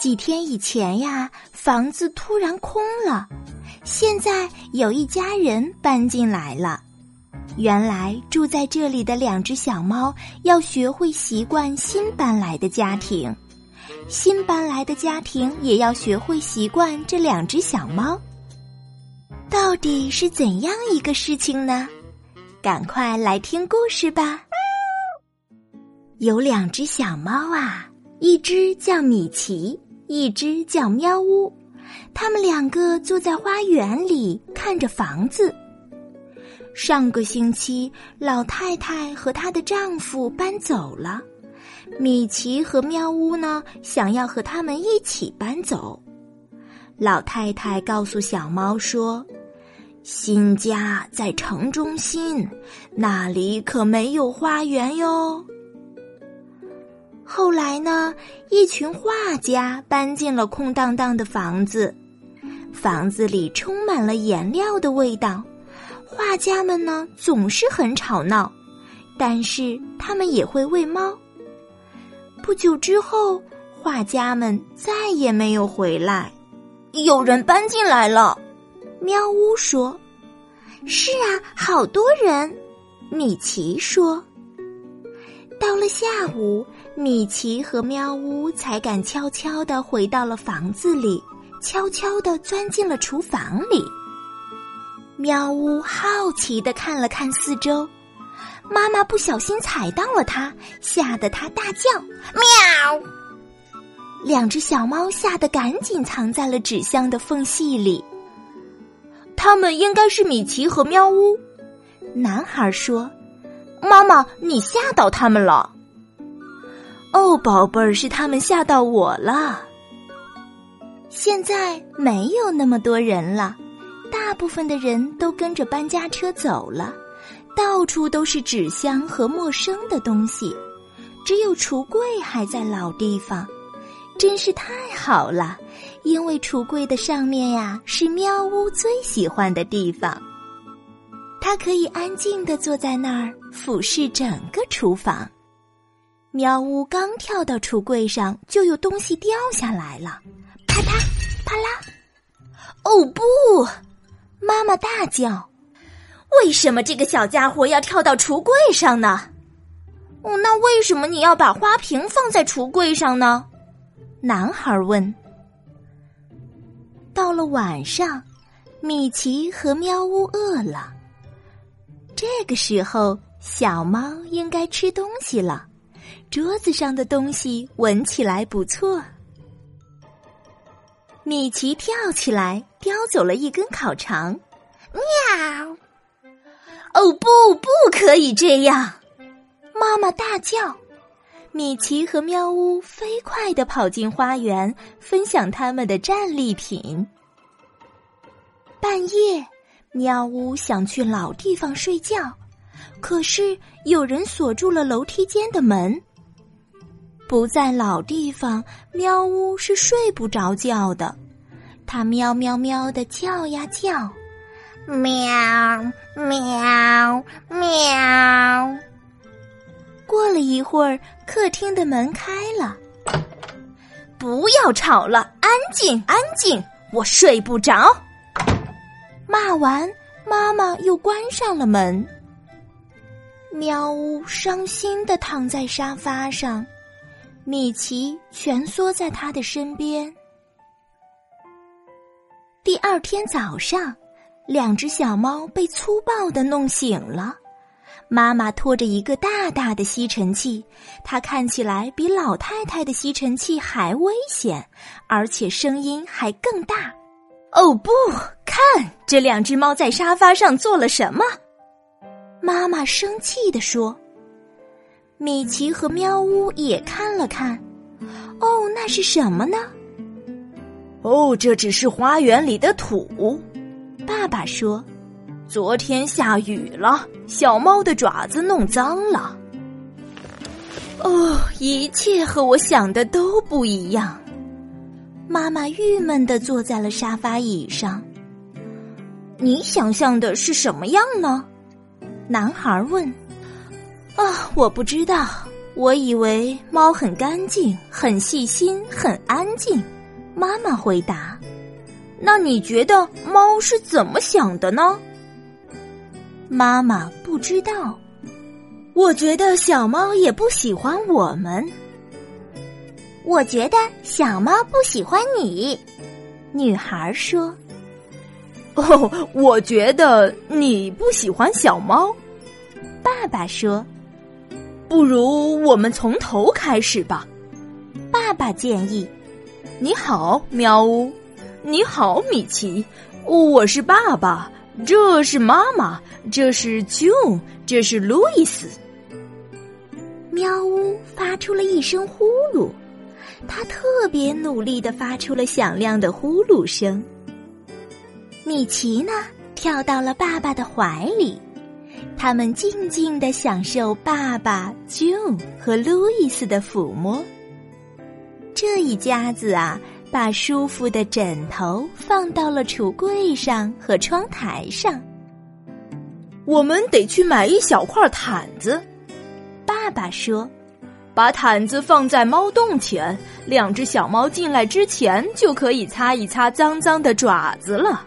几天以前呀，房子突然空了，现在有一家人搬进来了。原来住在这里的两只小猫要学会习惯新搬来的家庭，新搬来的家庭也要学会习惯这两只小猫。到底是怎样一个事情呢？赶快来听故事吧。有两只小猫啊，一只叫米奇。一只叫喵呜，他们两个坐在花园里看着房子。上个星期，老太太和她的丈夫搬走了，米奇和喵呜呢，想要和他们一起搬走。老太太告诉小猫说：“新家在城中心，那里可没有花园哟。”后来呢，一群画家搬进了空荡荡的房子，房子里充满了颜料的味道。画家们呢总是很吵闹，但是他们也会喂猫。不久之后，画家们再也没有回来。有人搬进来了，喵呜说：“是啊，好多人。”米奇说：“到了下午。”米奇和喵呜才敢悄悄的回到了房子里，悄悄的钻进了厨房里。喵呜好奇的看了看四周，妈妈不小心踩到了它，吓得它大叫：“喵！”两只小猫吓得赶紧藏在了纸箱的缝隙里。他们应该是米奇和喵呜。男孩说：“妈妈，你吓到他们了。”哦，宝贝儿，是他们吓到我了。现在没有那么多人了，大部分的人都跟着搬家车走了，到处都是纸箱和陌生的东西，只有橱柜还在老地方，真是太好了，因为橱柜的上面呀是喵呜最喜欢的地方，它可以安静的坐在那儿，俯视整个厨房。喵呜刚跳到橱柜上，就有东西掉下来了，啪嗒，啪啦！哦不！妈妈大叫：“为什么这个小家伙要跳到橱柜上呢？”哦，那为什么你要把花瓶放在橱柜上呢？男孩问。到了晚上，米奇和喵呜饿了，这个时候小猫应该吃东西了。桌子上的东西闻起来不错。米奇跳起来，叼走了一根烤肠。喵！哦不，不可以这样！妈妈大叫。米奇和喵呜飞快的跑进花园，分享他们的战利品。半夜，喵呜想去老地方睡觉，可是有人锁住了楼梯间的门。不在老地方，喵呜是睡不着觉的。它喵喵喵的叫呀叫，喵喵喵。过了一会儿，客厅的门开了。不要吵了，安静安静，我睡不着。骂完，妈妈又关上了门。喵呜伤心的躺在沙发上。米奇蜷缩在他的身边。第二天早上，两只小猫被粗暴的弄醒了。妈妈拖着一个大大的吸尘器，它看起来比老太太的吸尘器还危险，而且声音还更大。哦不，看这两只猫在沙发上做了什么？妈妈生气地说。米奇和喵呜也看了看，哦，那是什么呢？哦，这只是花园里的土。爸爸说：“昨天下雨了，小猫的爪子弄脏了。”哦，一切和我想的都不一样。妈妈郁闷的坐在了沙发椅上。你想象的是什么样呢？男孩问。啊，我不知道，我以为猫很干净、很细心、很安静。妈妈回答：“那你觉得猫是怎么想的呢？”妈妈不知道。我觉得小猫也不喜欢我们。我觉得小猫不喜欢你，女孩说。哦，我觉得你不喜欢小猫。爸爸说：“不如我们从头开始吧。”爸爸建议：“你好，喵呜！你好，米奇！我是爸爸，这是妈妈，这是 June，这是路易斯。”喵呜发出了一声呼噜，他特别努力的发出了响亮的呼噜声。米奇呢，跳到了爸爸的怀里。他们静静的享受爸爸 June 和路易斯的抚摸。这一家子啊，把舒服的枕头放到了橱柜上和窗台上。我们得去买一小块毯子，爸爸说：“把毯子放在猫洞前，两只小猫进来之前就可以擦一擦脏脏的爪子了。”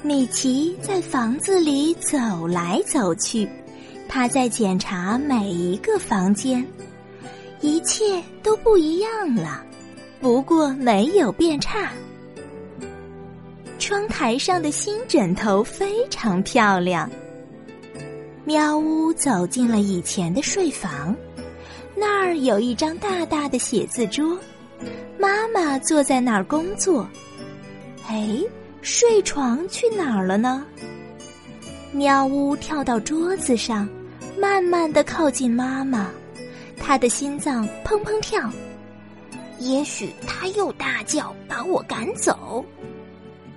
米奇在房子里走来走去，他在检查每一个房间，一切都不一样了，不过没有变差。窗台上的新枕头非常漂亮。喵呜走进了以前的睡房，那儿有一张大大的写字桌，妈妈坐在那儿工作。哎。睡床去哪儿了呢？喵呜跳到桌子上，慢慢的靠近妈妈，他的心脏砰砰跳。也许他又大叫把我赶走，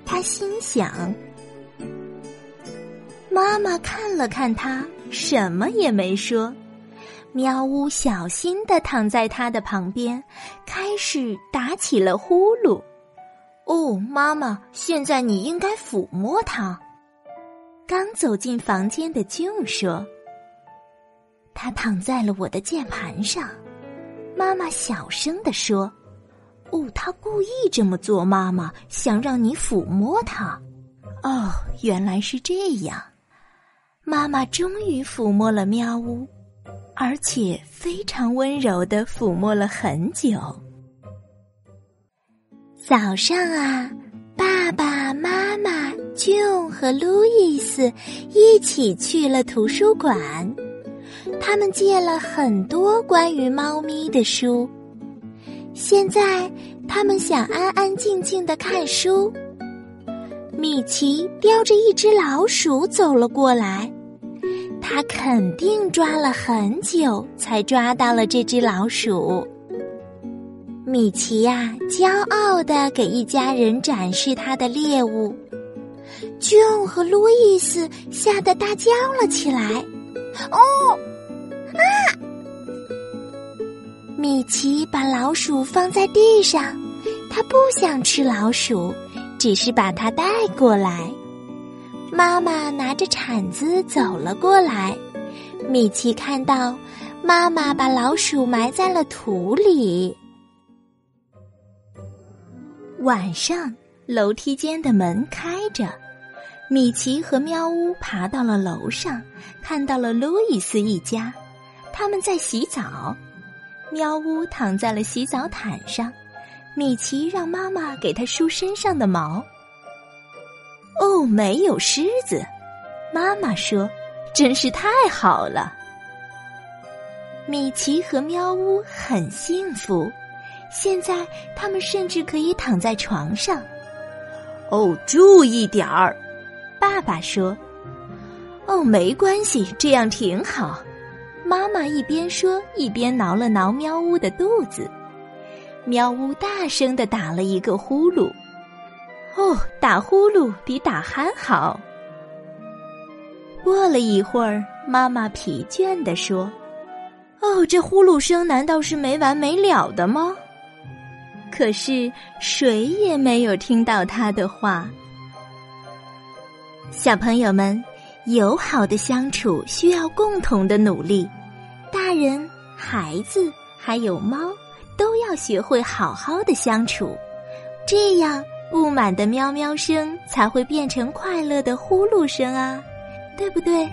他心想。妈妈看了看他，什么也没说。喵呜小心的躺在他的旁边，开始打起了呼噜。哦，妈妈，现在你应该抚摸它。刚走进房间的 June 说：“他躺在了我的键盘上。”妈妈小声的说：“哦，他故意这么做，妈妈想让你抚摸它。”哦，原来是这样。妈妈终于抚摸了喵呜，而且非常温柔的抚摸了很久。早上啊，爸爸妈妈、June 和路易斯一起去了图书馆。他们借了很多关于猫咪的书。现在他们想安安静静的看书。米奇叼着一只老鼠走了过来，他肯定抓了很久才抓到了这只老鼠。米奇呀，骄傲的给一家人展示他的猎物。June 和路易斯吓得大叫了起来：“哦，啊！”米奇把老鼠放在地上，他不想吃老鼠，只是把它带过来。妈妈拿着铲子走了过来，米奇看到妈妈把老鼠埋在了土里。晚上，楼梯间的门开着，米奇和喵呜爬到了楼上，看到了路易斯一家，他们在洗澡。喵呜躺在了洗澡毯上，米奇让妈妈给他梳身上的毛。哦，没有虱子，妈妈说，真是太好了。米奇和喵呜很幸福。现在他们甚至可以躺在床上。哦，注意点儿，爸爸说。哦，没关系，这样挺好。妈妈一边说，一边挠了挠喵呜的肚子。喵呜大声的打了一个呼噜。哦，打呼噜比打鼾好。过了一会儿，妈妈疲倦的说：“哦，这呼噜声难道是没完没了的吗？”可是谁也没有听到他的话。小朋友们，友好的相处需要共同的努力。大人、孩子还有猫，都要学会好好的相处，这样不满的喵喵声才会变成快乐的呼噜声啊，对不对？